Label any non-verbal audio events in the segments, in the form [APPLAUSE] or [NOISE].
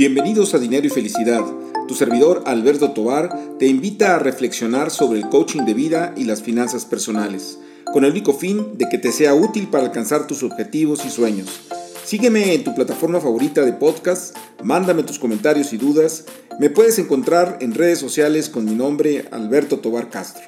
Bienvenidos a Dinero y Felicidad. Tu servidor Alberto Tobar te invita a reflexionar sobre el coaching de vida y las finanzas personales, con el único fin de que te sea útil para alcanzar tus objetivos y sueños. Sígueme en tu plataforma favorita de podcast, mándame tus comentarios y dudas. Me puedes encontrar en redes sociales con mi nombre Alberto Tobar Castro.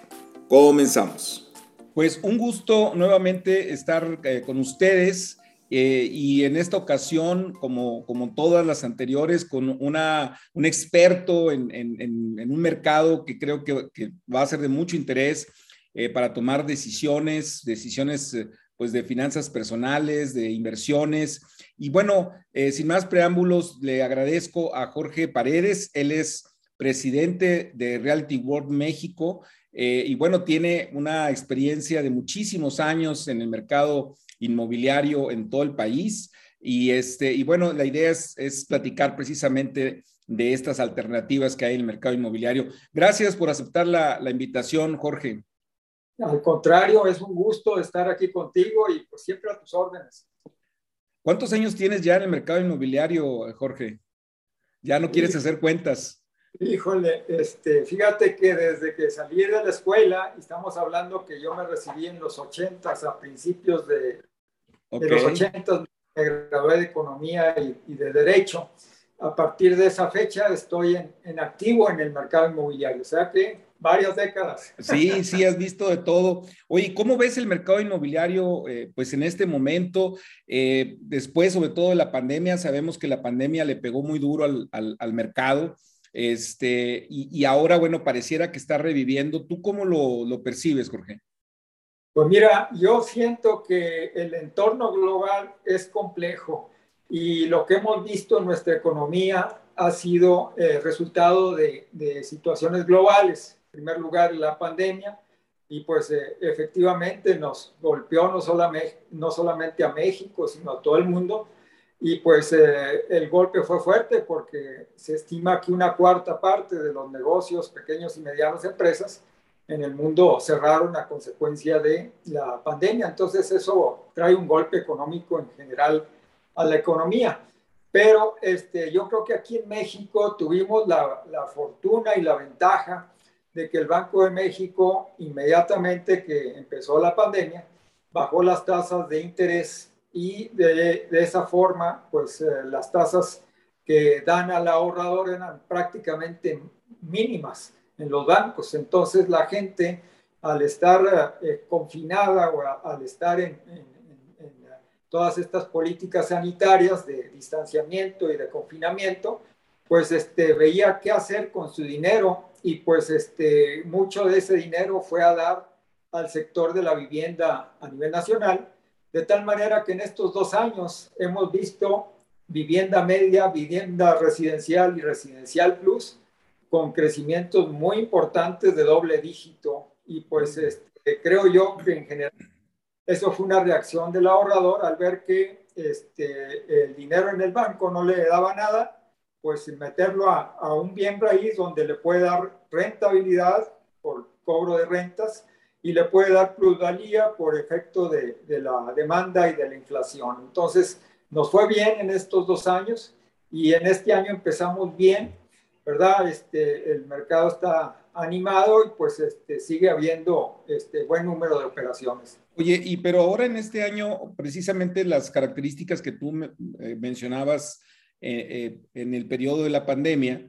Comenzamos. Pues un gusto nuevamente estar eh, con ustedes eh, y en esta ocasión, como, como todas las anteriores, con una, un experto en, en, un mercado que creo que, que, va a ser de mucho interés eh, para tomar decisiones, decisiones eh, pues de finanzas personales, de inversiones. Y bueno, sin más preámbulos, le agradezco a Jorge Paredes. Él es presidente de Reality World México. y bueno, tiene una experiencia de muchísimos años en el mercado inmobiliario en todo el país. Y, este, y bueno, la idea es, es platicar precisamente de estas alternativas que hay en el mercado inmobiliario. Gracias por aceptar la, la invitación, Jorge. Al contrario, es un gusto estar aquí contigo y pues siempre a tus órdenes. ¿Cuántos años tienes ya en el mercado inmobiliario, Jorge? Ya no quieres hacer cuentas. Híjole, este, fíjate que desde que salí de la escuela, estamos hablando que yo me recibí en los 80 a principios de, de los 80 me gradué de Economía y, de Derecho. A partir de esa fecha estoy en, activo en el mercado inmobiliario, o sea que varias décadas. Sí, sí, has visto de todo. Oye, ¿cómo ves el mercado inmobiliario eh, pues en este momento? Eh, después, sobre todo de la pandemia, sabemos que la pandemia le pegó muy duro al, al, mercado. Este, y, y, ahora, bueno, pareciera que está reviviendo. ¿Tú cómo lo, lo percibes, Jorge? Pues mira, yo siento que el entorno global es complejo y lo que hemos visto en nuestra economía ha sido eh, resultado de, situaciones globales. En primer lugar, la pandemia y pues eh, efectivamente nos golpeó no solamente, no solamente a México, sino a todo el mundo. Y pues eh, el golpe fue fuerte porque se estima que una cuarta parte de los negocios, pequeños y medianos empresas, en el mundo cerraron a consecuencia de la pandemia. Entonces eso trae un golpe económico en general a la economía. Pero este, yo creo que aquí en México tuvimos la, la fortuna y la ventaja de que el Banco de México, inmediatamente que empezó la pandemia, bajó las tasas de interés y de, de esa forma, pues eh, las tasas que dan al ahorrador eran prácticamente mínimas en los bancos. Entonces la gente al estar eh, confinada o al estar en, todas estas políticas sanitarias de distanciamiento y de confinamiento, pues este, veía qué hacer con su dinero y pues este, mucho de ese dinero fue a dar al sector de la vivienda a nivel nacional, de tal manera que en estos dos años hemos visto vivienda media, vivienda residencial y residencial plus con crecimientos muy importantes de doble dígito y pues este, creo yo que en general eso fue una reacción del ahorrador al ver que este, el dinero en el banco no le daba nada, pues meterlo a, a un bien raíz donde le puede dar rentabilidad por cobro de rentas y le puede dar plusvalía por efecto de, de, la demanda y de la inflación. Entonces, nos fue bien en estos dos años y en este año empezamos bien ¿verdad? Este, el mercado está animado y pues este, sigue habiendo este buen número de operaciones. Oye, y pero ahora en este año, precisamente las características que tú eh, mencionabas eh, eh, en el periodo de la pandemia,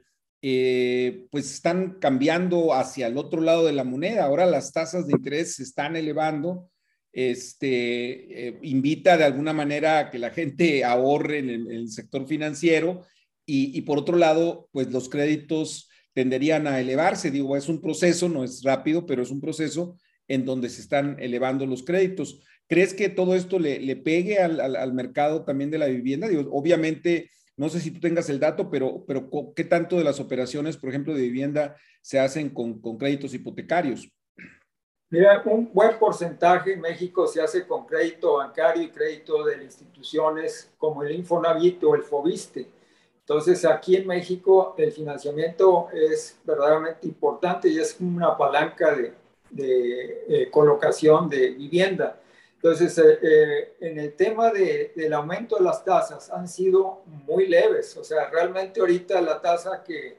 pues están cambiando hacia el otro lado de la moneda. Ahora las tasas de interés se están elevando. Este invita de alguna manera a que la gente ahorre en el sector financiero y, por otro lado, pues los créditos tenderían a elevarse. Digo, es un proceso, no es rápido, pero es un proceso en donde se están elevando los créditos. ¿Crees que todo esto le, pegue al, al, mercado también de la vivienda? Digo, obviamente, no sé si tú tengas el dato, pero, pero ¿qué tanto de las operaciones, por ejemplo, de vivienda se hacen con, con créditos hipotecarios? Mira, un buen porcentaje en México se hace con crédito bancario y crédito de instituciones como el Infonavit o el Fobiste. Entonces, aquí en México el financiamiento es verdaderamente importante y es una palanca de, de eh, colocación de vivienda. Entonces, eh, eh, en el tema de, del aumento de las tasas han sido muy leves. O sea, realmente ahorita la tasa que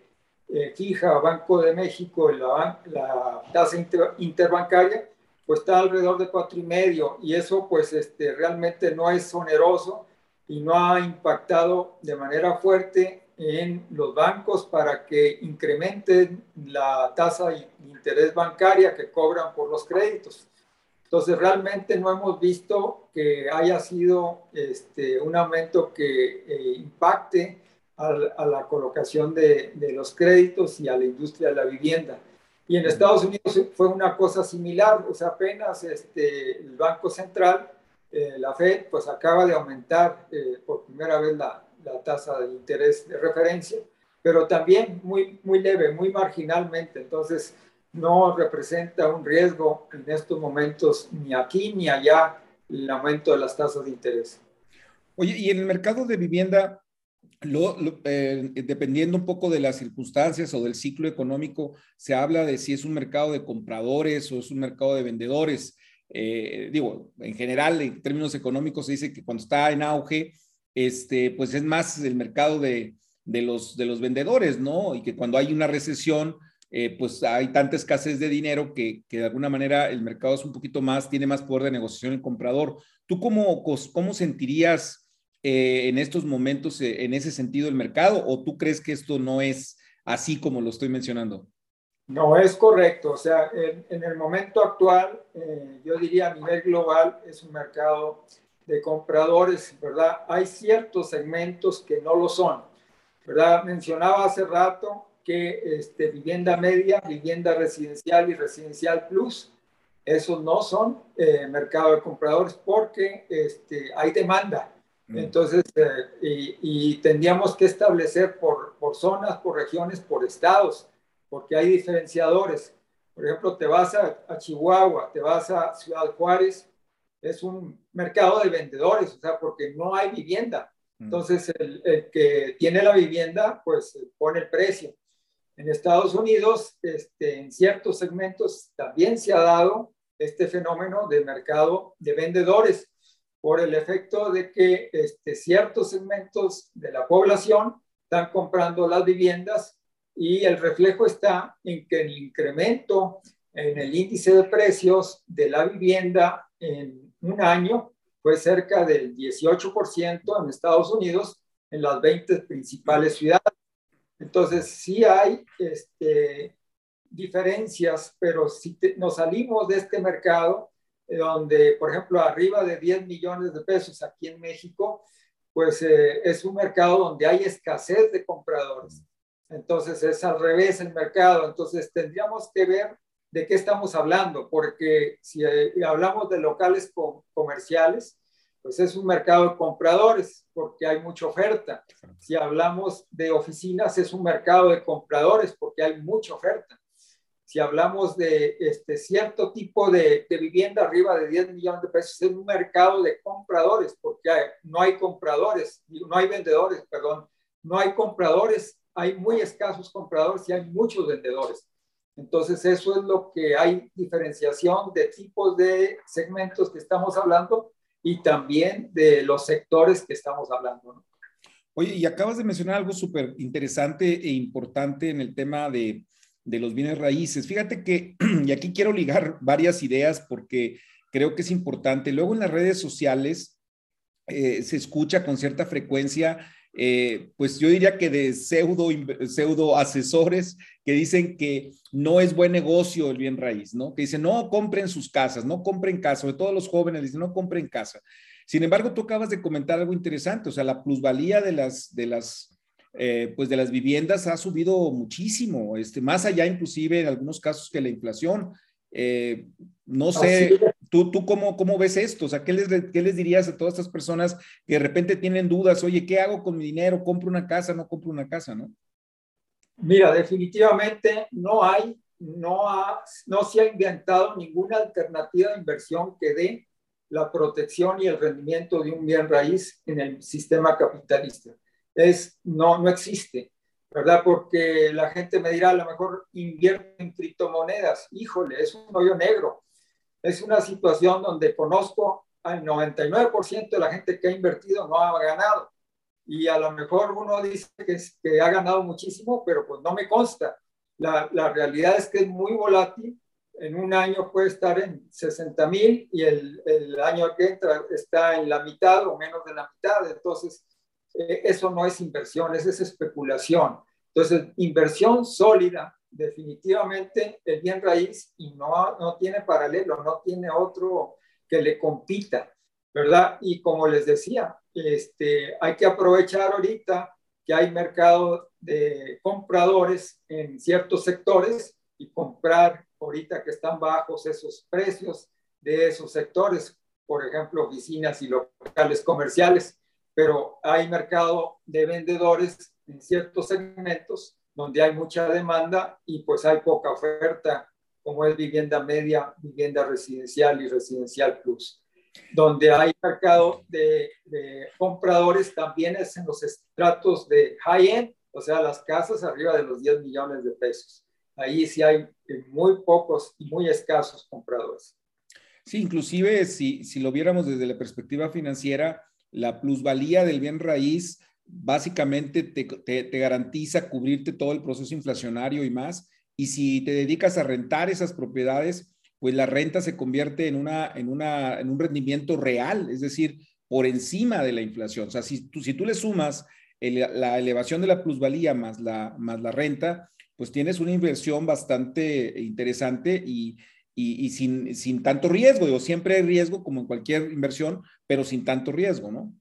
eh, fija Banco de México, la, la tasa interbancaria, pues está alrededor de cuatro y medio y eso pues este, realmente no es oneroso y no ha impactado de manera fuerte en los bancos para que incrementen la tasa de interés bancaria que cobran por los créditos. Entonces, realmente no hemos visto que haya sido este, un aumento que eh, impacte a, la colocación de, de, los créditos y a la industria de la vivienda. Y en Estados Unidos fue una cosa similar, o sea, apenas este, el Banco Central, eh, la Fed, pues acaba de aumentar eh, por primera vez la, la tasa de interés de referencia, pero también muy, muy leve, muy marginalmente. Entonces, no representa un riesgo en estos momentos ni aquí ni allá el aumento de las tasas de interés. Oye, y en el mercado de vivienda, eh, dependiendo un poco de las circunstancias o del ciclo económico, se habla de si es un mercado de compradores o es un mercado de vendedores. Eh, digo, en general, en términos económicos, se dice que cuando está en auge, este, pues es más el mercado de, de, los, de los vendedores, ¿no? Y que cuando hay una recesión, eh, pues hay tanta escasez de dinero que, que, de alguna manera el mercado es un poquito más, tiene más poder de negociación el comprador. ¿Tú cómo, cómo sentirías eh, en estos momentos en ese sentido el mercado o tú crees que esto no es así como lo estoy mencionando? No, es correcto. O sea, en, en el momento actual, yo diría a nivel global, es un mercado de compradores, ¿verdad? Hay ciertos segmentos que no lo son, ¿verdad? Mencionaba hace rato que este, vivienda media, vivienda residencial y residencial plus, esos no son eh, mercado de compradores porque este, hay demanda. Mm. Entonces, eh, y, tendríamos que establecer por, por zonas, por regiones, por estados, porque hay diferenciadores. Por ejemplo, te vas a, a Chihuahua, te vas a Ciudad Juárez, es un mercado de vendedores, o sea, porque no hay vivienda. Mm. Entonces, el, el, que tiene la vivienda, pues pone el precio. En Estados Unidos, este, en ciertos segmentos, también se ha dado este fenómeno de mercado de vendedores por el efecto de que este, ciertos segmentos de la población están comprando las viviendas y el reflejo está en que el incremento en el índice de precios de la vivienda en un año fue cerca del 18% en Estados Unidos en las 20 principales ciudades. Entonces, sí hay este, diferencias, pero si nos salimos de este mercado, eh, donde, por ejemplo, arriba de 10 millones de pesos aquí en México, pues eh, es un mercado donde hay escasez de compradores. Entonces, es al revés el mercado. Entonces, tendríamos que ver de qué estamos hablando, porque si eh, hablamos de locales comerciales, pues es un mercado de compradores porque hay mucha oferta. Si hablamos de oficinas, es un mercado de compradores porque hay mucha oferta. Si hablamos de este cierto tipo de, de vivienda arriba de 10 millones de pesos, es un mercado de compradores porque no hay compradores, no hay vendedores, perdón, no hay compradores, hay muy escasos compradores y hay muchos vendedores. Entonces, eso es lo que hay diferenciación de tipos de segmentos que estamos hablando y también de los sectores que estamos hablando. Oye, y acabas de mencionar algo súper interesante e importante en el tema de, de los bienes raíces. Fíjate que, [CLEARS THROAT] y aquí quiero ligar varias ideas porque creo que es importante. Luego en las redes sociales eh, se escucha con cierta frecuencia eh, pues yo diría que de pseudo, pseudo asesores que dicen que no es buen negocio el bien raíz, ¿no? Que dicen, no compren sus casas, no compren casa, sobre todo los jóvenes dicen, no compren casa. Sin embargo, tú acabas de comentar algo interesante, o sea, la plusvalía de las, de las, eh, pues de las viviendas ha subido muchísimo, este, más allá inclusive en algunos casos que la inflación. Eh, no sé, ¿tú, cómo, cómo ves esto? O ¿qué les, ¿qué les dirías a todas estas personas que de repente tienen dudas? Oye, ¿qué hago con mi dinero? ¿Compro una casa? ¿No compro una casa? ¿No? Mira, definitivamente no hay, no, ha, no se ha inventado ninguna alternativa de inversión que dé la protección y el rendimiento de un bien raíz en el sistema capitalista. Es, no, no existe. ¿verdad? Porque la gente me dirá, a lo mejor invierte en criptomonedas. Híjole, es un hoyo negro. Es una situación donde conozco al 99% de la gente que ha invertido no ha ganado. Y a lo mejor uno dice que, que ha ganado muchísimo, pero pues no me consta. La, la realidad es que es muy volátil. En un año puede estar en 60 mil y el, el, año que entra está en la mitad o menos de la mitad. Entonces, eh, eso no es inversión, eso es especulación. Entonces, inversión sólida, definitivamente el bien raíz y no, no tiene paralelo, no tiene otro que le compita, ¿verdad? Y como les decía, este, hay que aprovechar ahorita que hay mercado de compradores en ciertos sectores y comprar ahorita que están bajos esos precios de esos sectores, por ejemplo, oficinas y locales comerciales, pero hay mercado de vendedores en ciertos segmentos donde hay mucha demanda y pues hay poca oferta, como es vivienda media, vivienda residencial y residencial plus. Donde hay mercado de, compradores también es en los estratos de high-end, o sea, las casas arriba de los 10 millones de pesos. Ahí sí hay muy pocos y muy escasos compradores. Sí, inclusive si, si lo viéramos desde la perspectiva financiera, la plusvalía del bien raíz básicamente te, garantiza cubrirte todo el proceso inflacionario y más. Y si te dedicas a rentar esas propiedades, pues la renta se convierte en, una, en, una, en un rendimiento real, es decir, por encima de la inflación. O sea, si tú, si tú le sumas la elevación de la plusvalía más la, más la renta, pues tienes una inversión bastante interesante y, y, sin, sin, tanto riesgo. Digo, siempre hay riesgo como en cualquier inversión, pero sin tanto riesgo, ¿no?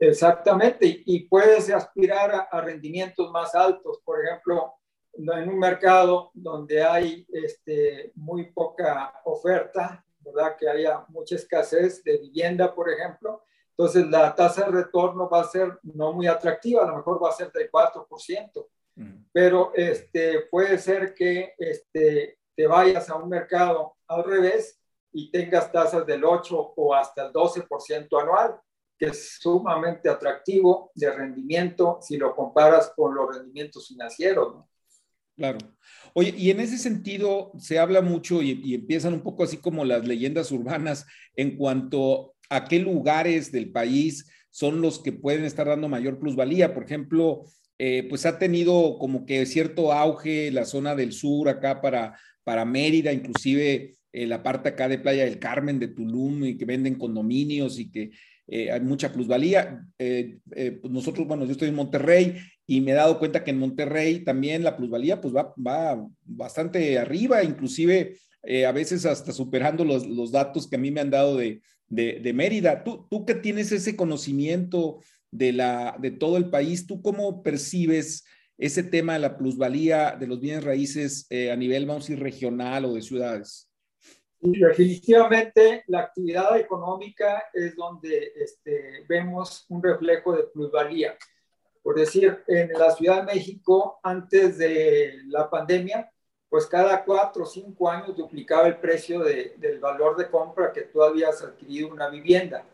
Exactamente, y puedes aspirar a, rendimientos más altos, por ejemplo, en un mercado donde hay este, muy poca oferta, ¿verdad? Que haya mucha escasez de vivienda, por ejemplo. Entonces, la tasa de retorno va a ser no muy atractiva, a lo mejor va a ser del 4%, pero este, puede ser que este, te vayas a un mercado al revés y tengas tasas del 8 o hasta el 12% anual que es sumamente atractivo de rendimiento si lo comparas con los rendimientos financieros. Claro. Oye, y en ese sentido se habla mucho y, empiezan un poco así como las leyendas urbanas en cuanto a qué lugares del país son los que pueden estar dando mayor plusvalía. Por ejemplo, eh, pues ha tenido como que cierto auge la zona del sur acá para, para Mérida, inclusive eh, la parte acá de Playa del Carmen, de Tulum, y que venden condominios y que eh, hay mucha plusvalía. Eh, eh, pues nosotros, bueno, yo estoy en Monterrey y me he dado cuenta que en Monterrey también la plusvalía pues va, va bastante arriba, inclusive a veces hasta superando los, los, datos que a mí me han dado de, de, Mérida. Tú, tú que tienes ese conocimiento de, la, de todo el país, ¿tú cómo percibes ese tema de la plusvalía de los bienes raíces a nivel, vamos a decir, regional o de ciudades? Y definitivamente la actividad económica es donde este, vemos un reflejo de plusvalía. Por decir, en la Ciudad de México, antes de la pandemia, pues cada cuatro o cinco años duplicaba el precio de, del valor de compra que tú habías adquirido una vivienda.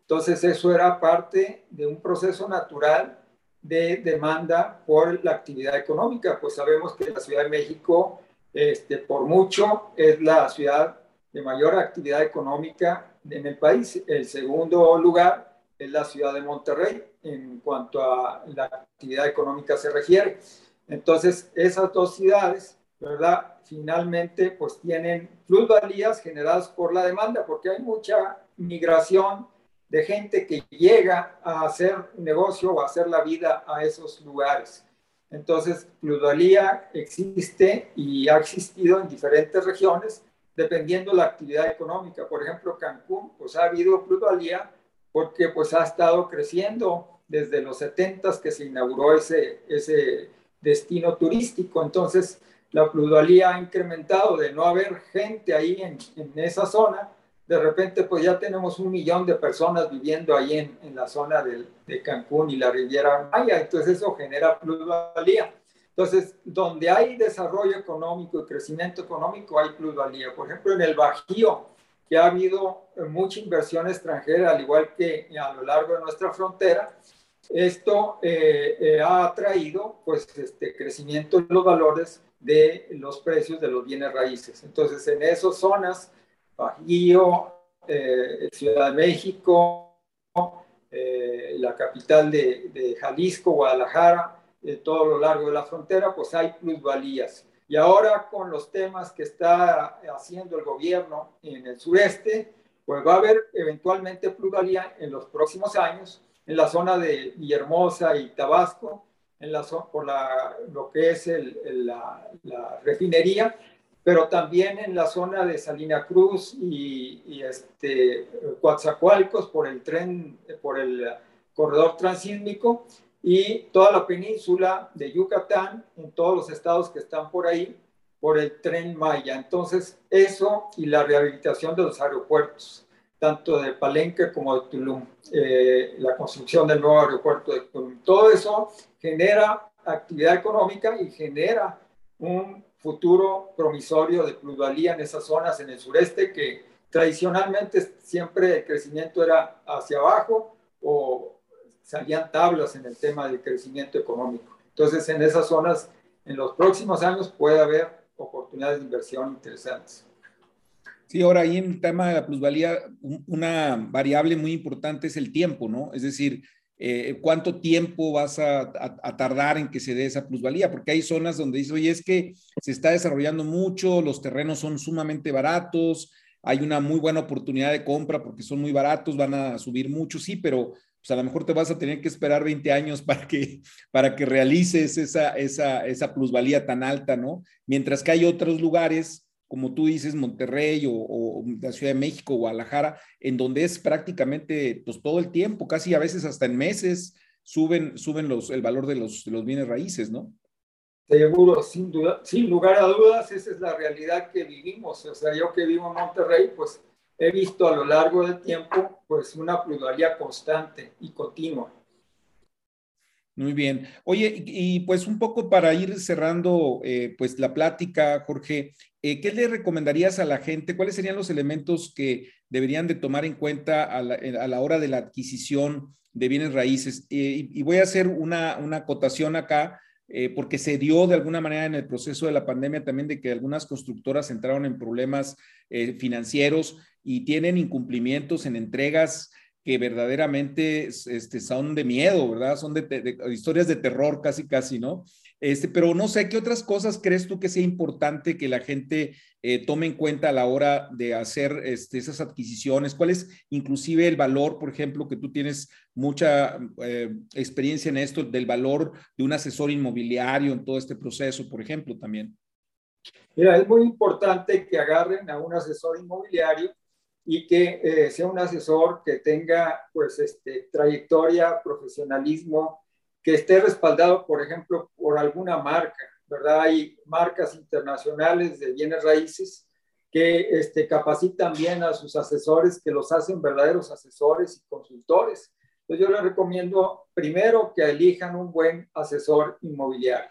Entonces eso era parte de un proceso natural de demanda por la actividad económica. Pues sabemos que la Ciudad de México, este, por mucho, es la ciudad de mayor actividad económica en el país. El segundo lugar es la ciudad de Monterrey en cuanto a la actividad económica se refiere. Entonces, esas dos ciudades, ¿verdad? Finalmente, pues tienen plusvalías generadas por la demanda, porque hay mucha migración de gente que llega a hacer negocio o a hacer la vida a esos lugares. Entonces, plusvalía existe y ha existido en diferentes regiones dependiendo la actividad económica. Por ejemplo, Cancún, pues ha habido plusvalía porque pues ha estado creciendo desde los 70 que se inauguró ese, ese destino turístico. Entonces, la plusvalía ha incrementado de no haber gente ahí en, esa zona. De repente, pues ya tenemos un millón de personas viviendo ahí en, en la zona de, de Cancún y la Riviera Maya. Entonces, eso genera plusvalía. Entonces, donde hay desarrollo económico y crecimiento económico, hay plusvalía. Por ejemplo, en el Bajío, que ha habido mucha inversión extranjera, al igual que a lo largo de nuestra frontera, esto eh, eh, ha traído pues, este crecimiento en los valores de los precios de los bienes raíces. Entonces, en esas zonas, Bajío, eh, Ciudad de México, eh, la capital de, Jalisco, Guadalajara, todo lo largo de la frontera, pues hay plusvalías. Y ahora con los temas que está haciendo el gobierno en el sureste, pues va a haber eventualmente plusvalía en los próximos años en la zona de Villahermosa y Tabasco, en la, por la, lo que es la, refinería, pero también en la zona de Salina Cruz y, y este, Coatzacoalcos por el tren, por el corredor transísmico y toda la península de Yucatán, en todos los estados que están por ahí, por el tren Maya. Entonces, eso y la rehabilitación de los aeropuertos, tanto de Palenque como de Tulum, eh, la construcción del nuevo aeropuerto de Tulum, todo eso genera actividad económica y genera un futuro promisorio de plusvalía en esas zonas en el sureste que tradicionalmente siempre el crecimiento era hacia abajo o salían tablas en el tema del crecimiento económico. Entonces, en esas zonas, en los próximos años puede haber oportunidades de inversión interesantes. Sí, ahora ahí en el tema de la plusvalía, una variable muy importante es el tiempo, ¿no? Es decir, eh, cuánto tiempo vas a, tardar en que se dé esa plusvalía, porque hay zonas donde dice, oye, es que se está desarrollando mucho, los terrenos son sumamente baratos, hay una muy buena oportunidad de compra porque son muy baratos, van a subir mucho, sí, pero pues a lo mejor te vas a tener que esperar 20 años [LAUGHS] para que, para que realices esa, esa, esa plusvalía tan alta, ¿no? Mientras que hay otros lugares, como tú dices, Monterrey o, la Ciudad de México, Guadalajara, en donde es prácticamente pues todo el tiempo, casi a veces hasta en meses, suben, suben los, el valor de los, de los bienes raíces, ¿no? Seguro, sin duda, sin lugar a dudas, esa es la realidad que vivimos. O sea, yo que vivo en Monterrey, pues he visto a lo largo del tiempo pues una plusvalía constante y continua. Muy bien. Oye, y, pues un poco para ir cerrando eh, pues la plática, Jorge, eh, ¿qué le recomendarías a la gente? ¿Cuáles serían los elementos que deberían de tomar en cuenta a la, hora de la adquisición de bienes raíces? Eh, y, voy a hacer una, una acotación acá eh, porque se dio de alguna manera en el proceso de la pandemia también de que algunas constructoras entraron en problemas eh, financieros y tienen incumplimientos en entregas que verdaderamente este, son de miedo, ¿verdad? Son de, historias de terror casi, casi, ¿no? Este, pero no sé, ¿qué otras cosas crees tú que sea importante que la gente eh, tome en cuenta a la hora de hacer este, esas adquisiciones? ¿Cuál es inclusive el valor, por ejemplo, que tú tienes mucha eh, experiencia en esto, del valor de un asesor inmobiliario en todo este proceso, por ejemplo, también? Mira, es muy importante que agarren a un asesor inmobiliario y que eh, sea un asesor que tenga pues este, trayectoria, profesionalismo, que esté respaldado, por ejemplo, por alguna marca, ¿verdad? Hay marcas internacionales de bienes raíces que este, capacitan bien a sus asesores, que los hacen verdaderos asesores y consultores. Entonces yo les recomiendo primero que elijan un buen asesor inmobiliario.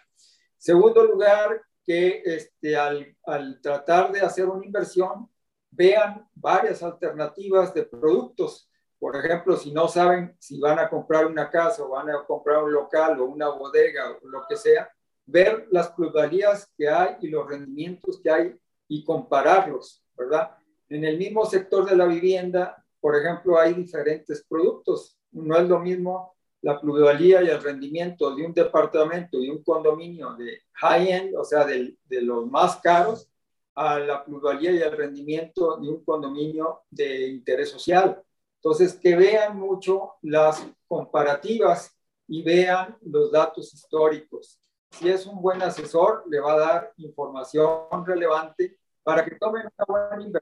Segundo lugar, que este, al, al tratar de hacer una inversión, vean varias alternativas de productos. Por ejemplo, si no saben si van a comprar una casa o van a comprar un local o una bodega o lo que sea, ver las plusvalías que hay y los rendimientos que hay y compararlos, ¿verdad? En el mismo sector de la vivienda, por ejemplo, hay diferentes productos. No es lo mismo la plusvalía y el rendimiento de un departamento, de un condominio de high-end, o sea, de, de los más caros, a la plusvalía y el rendimiento de un condominio de interés social. Entonces, que vean mucho las comparativas y vean los datos históricos. Si es un buen asesor, le va a dar información relevante para que tomen una buena,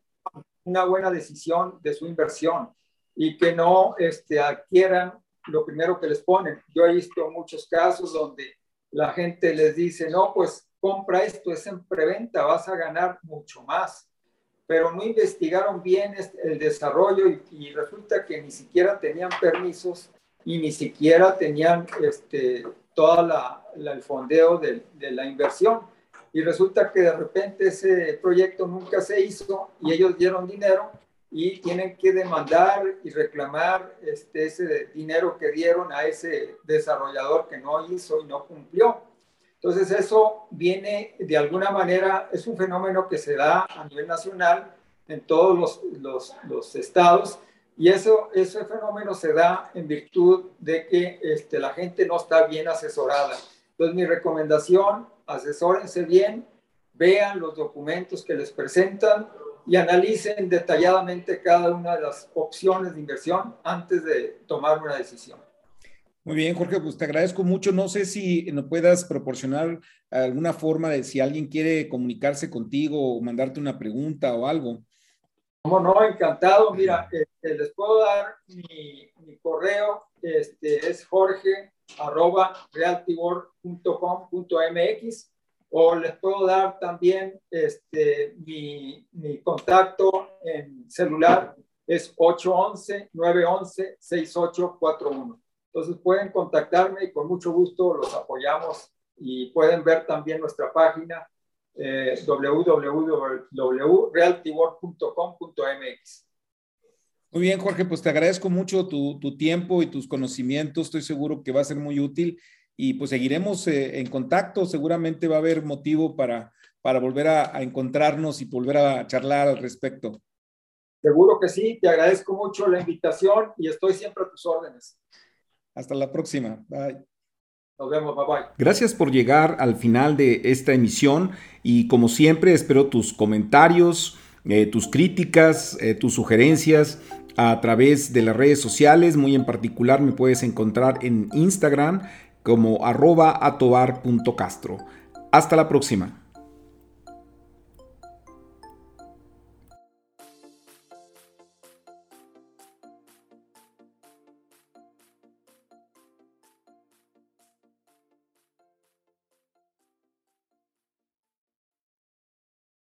una buena decisión de su inversión y que no este, adquieran lo primero que les ponen. Yo he visto muchos casos donde la gente les dice, no, pues compra esto, es en preventa, vas a ganar mucho más. Pero no investigaron bien el desarrollo y, resulta que ni siquiera tenían permisos y ni siquiera tenían este, todo la, el fondeo de, de la inversión. Y resulta que de repente ese proyecto nunca se hizo y ellos dieron dinero y tienen que demandar y reclamar este, ese dinero que dieron a ese desarrollador que no hizo y no cumplió. Entonces eso viene de alguna manera, es un fenómeno que se da a nivel nacional en todos los, los, estados y eso, ese fenómeno se da en virtud de que este, la gente no está bien asesorada. Entonces, mi recomendación, asesórense bien, vean los documentos que les presentan y analicen detalladamente cada una de las opciones de inversión antes de tomar una decisión. Muy bien, Jorge, pues te agradezco mucho. No sé si nos puedas proporcionar alguna forma de si alguien quiere comunicarse contigo o mandarte una pregunta o algo. Como no, encantado. Mira, este, les puedo dar mi, correo, este, es jorge arroba realtibor.com.mx o les puedo dar también este, mi, mi contacto en celular, es 811-911-6841. Entonces pueden contactarme y con mucho gusto los apoyamos y pueden ver también nuestra página eh. Muy bien, Jorge, pues te agradezco mucho tu, tu, tiempo y tus conocimientos. Estoy seguro que va a ser muy útil y pues seguiremos eh, en contacto. Seguramente va a haber motivo para, para volver a, a, encontrarnos y volver a charlar al respecto. Seguro que sí, te agradezco mucho la invitación y estoy siempre a tus órdenes. Hasta la próxima. Bye. Nos vemos, bye bye. Gracias por llegar al final de esta emisión y como siempre espero tus comentarios, eh, tus críticas, eh, tus sugerencias a través de las redes sociales. Muy en particular me puedes encontrar en Instagram como arroba atobar.castro. Hasta la próxima.